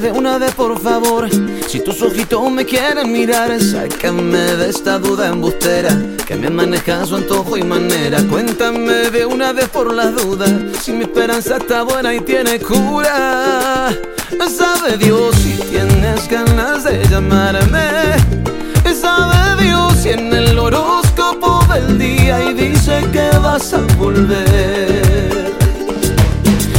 De una vez, por favor. Si tus ojitos me quieren mirar, sácame de esta duda embustera. Que me maneja su antojo y manera. Cuéntame de una vez por las dudas. Si mi esperanza está buena y tiene cura. Sabe Dios si tienes ganas de llamarme. Sabe Dios si en el horóscopo del día y dice que vas a volver.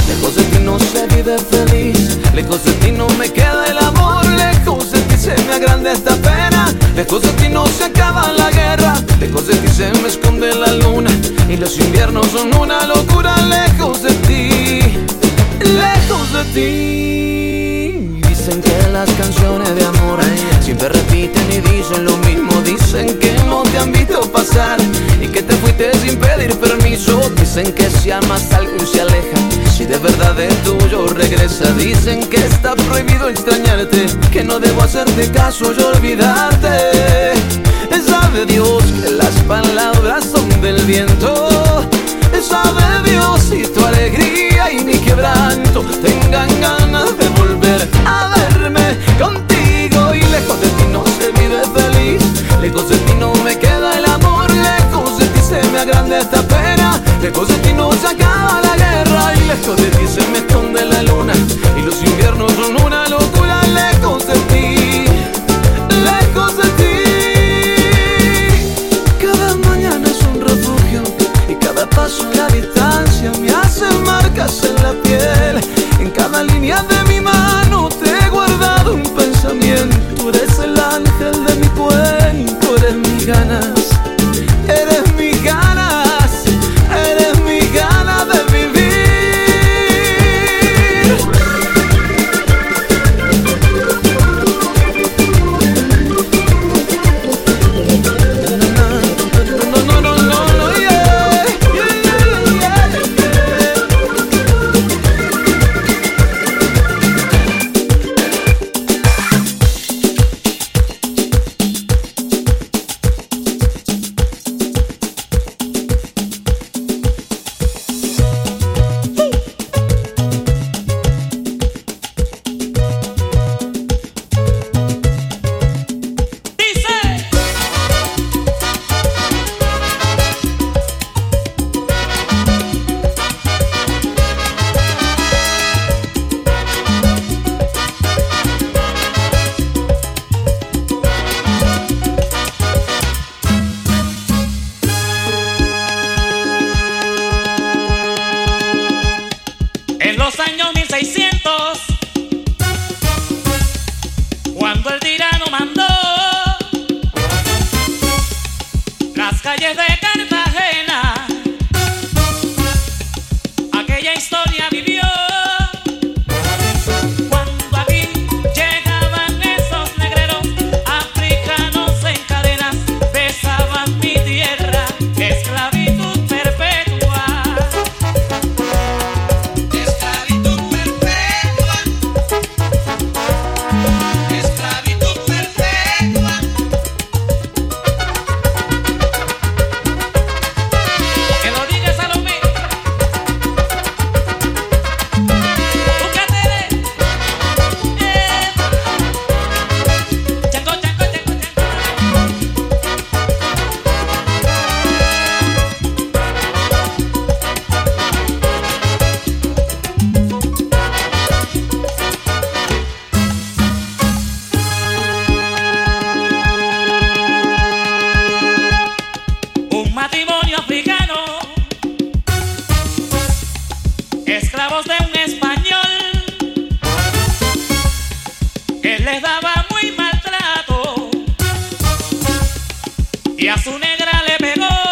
Lejos de ti no se vive feliz, lejos de ti no me queda el amor, lejos de ti se me agranda esta pena, lejos de ti no se acaba la guerra, lejos de ti se me esconde la luna y los inviernos son una locura, lejos de ti, lejos de ti. Dicen que las canciones de amor siempre repiten y dicen lo mismo. Dicen que no te han visto pasar y que te fuiste sin pedir permiso. Dicen que si amas a alguien se aleja, si de verdad es tuyo regresa. Dicen que está prohibido extrañarte, que no debo hacerte caso y olvidarte. Sabe Dios que las palabras son del viento. Sabe Dios si tu alegría y mi quebranto tengan ganas de volver a verme contigo lejos de ti no me queda el amor, lejos de ti se me agranda esta pena, lejos de ti no se acaba la guerra y lejos de ti se me esconde la luna y los inviernos son una locura, lejos de ti, lejos de ti. Cada mañana es un refugio y cada paso la distancia me hace marcas en la piel. En cada línea de y a su negra le pegó.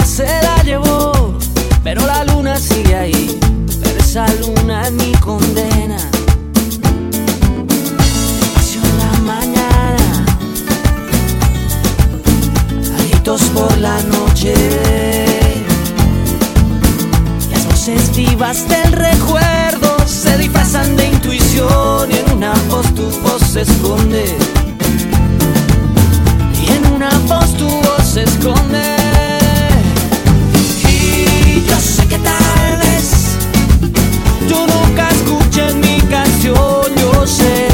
se la llevó, pero la luna sigue ahí. Pero esa luna es mi condena. Nació la mañana, agitos por la noche. Las voces vivas del recuerdo se disfrazan de intuición y en una voz tu voz se esconde. Y en una voz tu voz se esconde. Tú nunca escuchas mi canción, yo sé.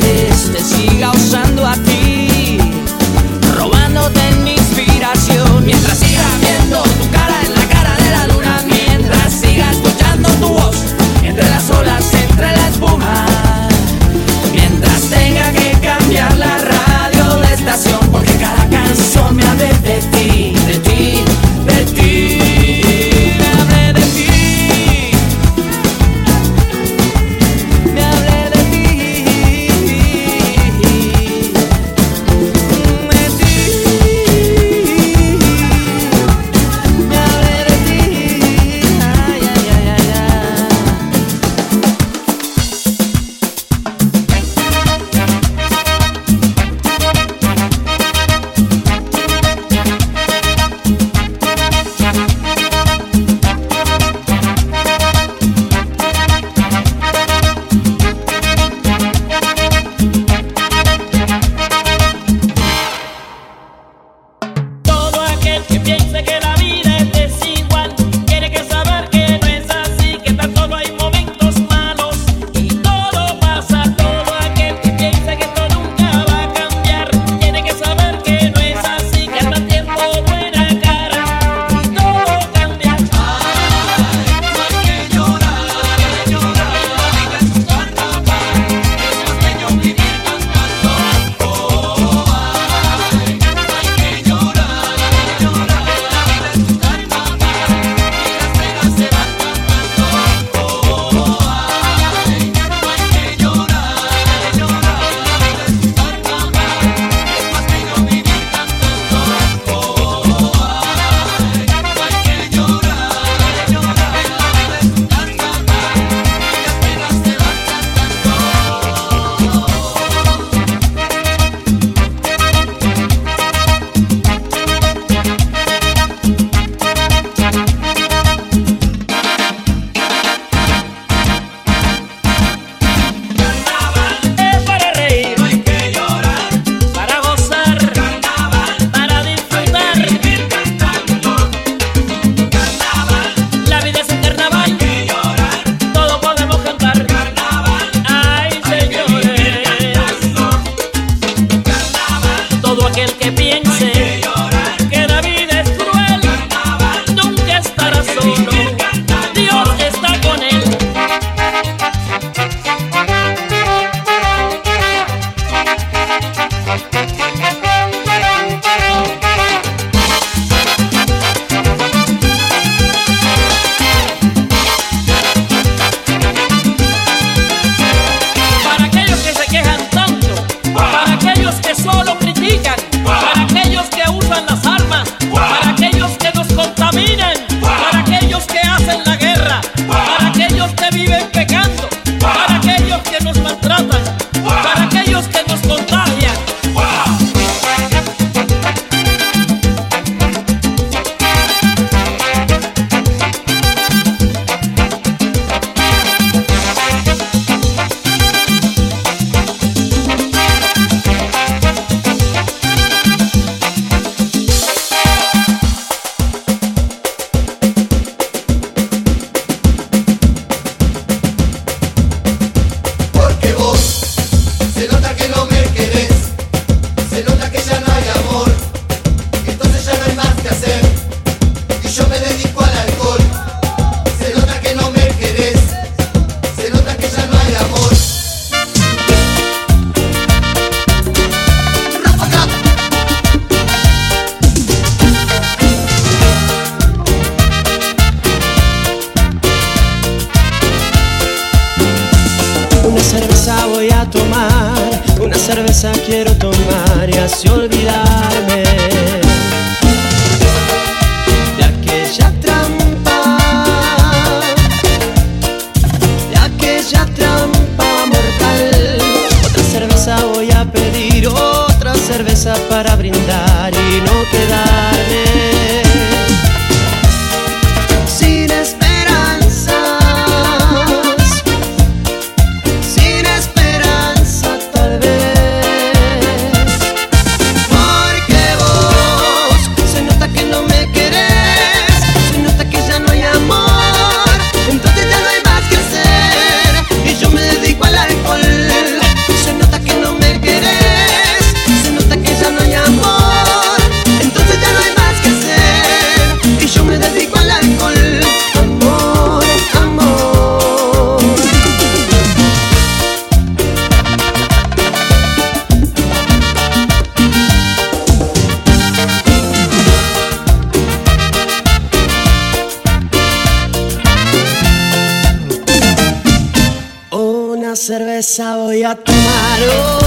cerveza voy a tomar,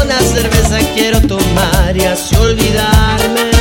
una cerveza quiero tomar y así olvidarme.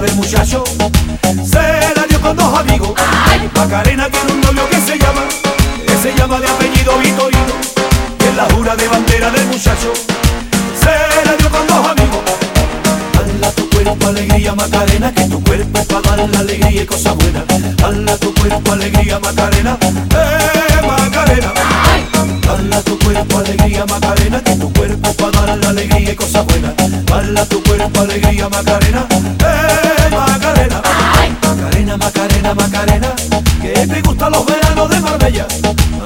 del muchacho se la dio con dos amigos. Macarena tiene un novio que se llama, que se llama de apellido Vitorino, que es la jura de bandera del muchacho. Se la dio con dos amigos. Hala tu cuerpo alegría Macarena, que tu cuerpo es para dar la alegría y cosas buenas. Hala tu cuerpo alegría Macarena, Baila tu cuerpo, alegría, Macarena. ¡Eh, Macarena! Ay. Macarena, Macarena, Macarena. Que te gustan los veranos de Marbella.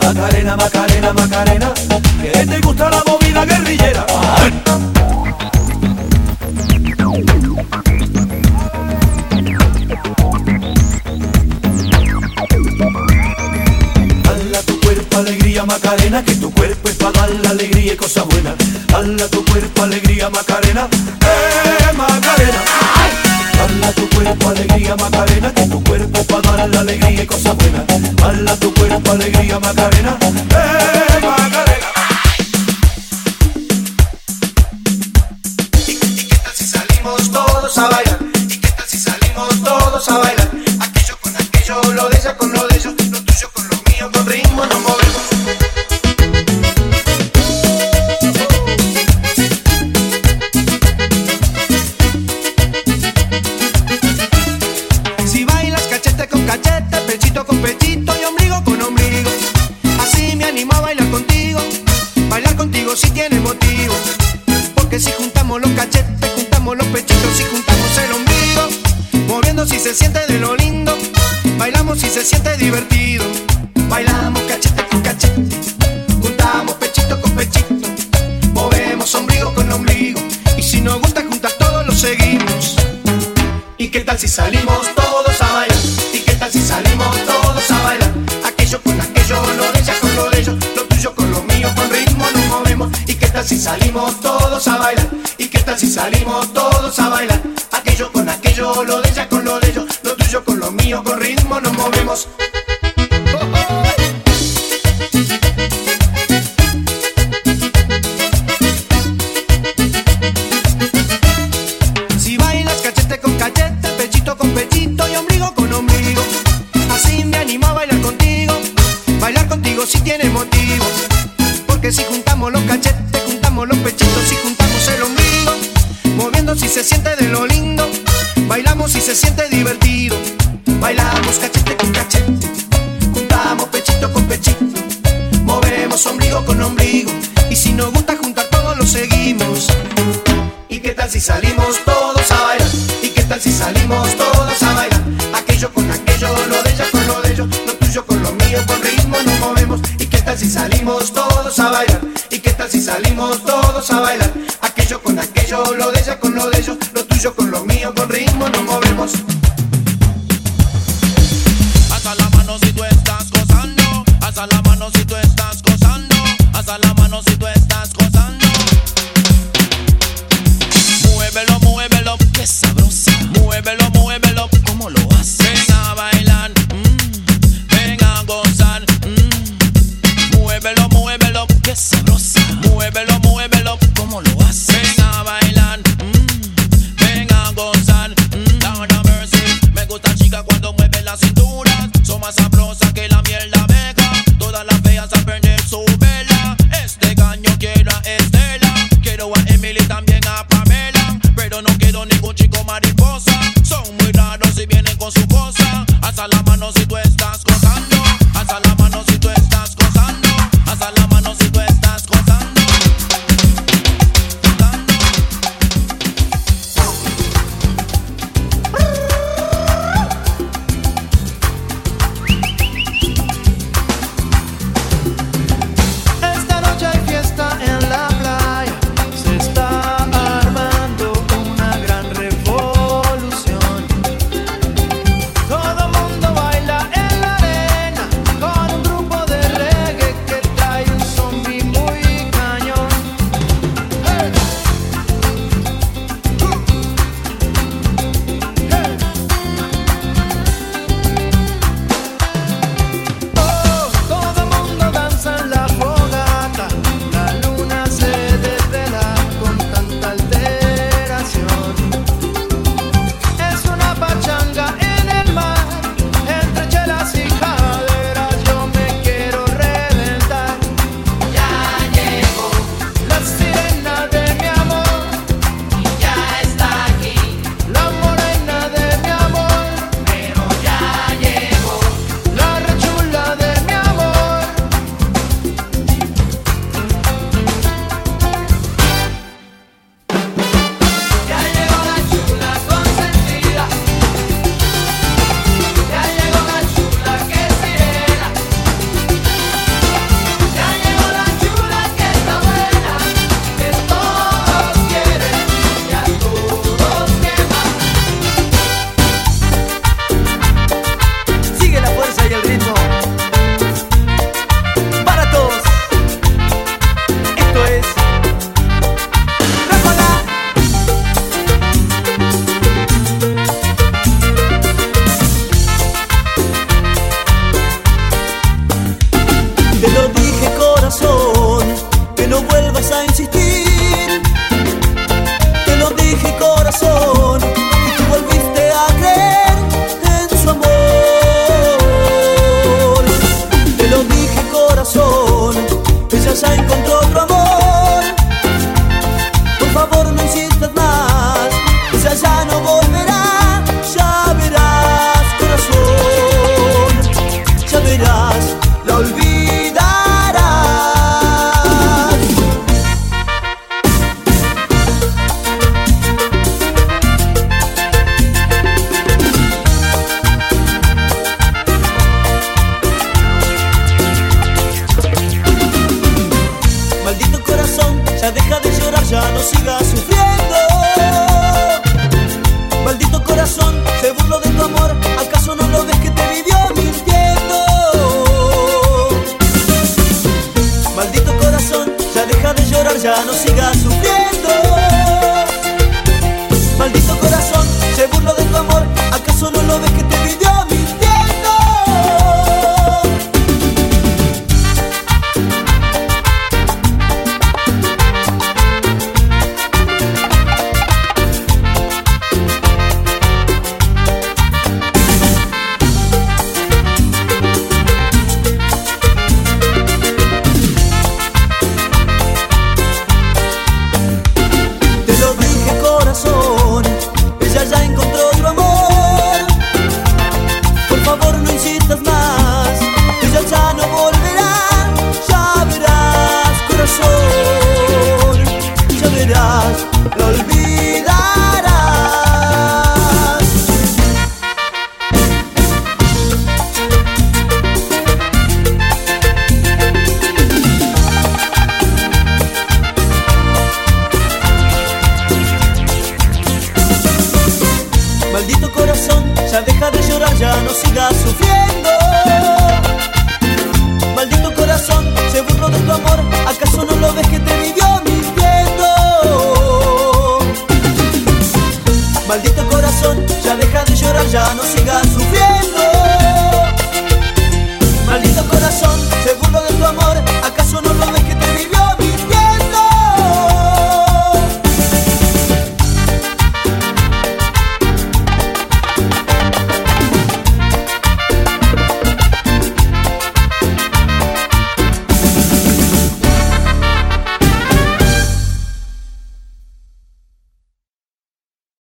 Macarena, Macarena, Macarena. Que te gusta la movida guerrillera. Ay. Tu cuerpo, alegría, Macarena. Que tu cuerpo Dala tu cuerpo alegría Macarena, eh Macarena. Dala tu cuerpo alegría Macarena, que tu cuerpo para dar la alegría y cosas buenas. Dala tu cuerpo alegría Macarena, eh Alza la mano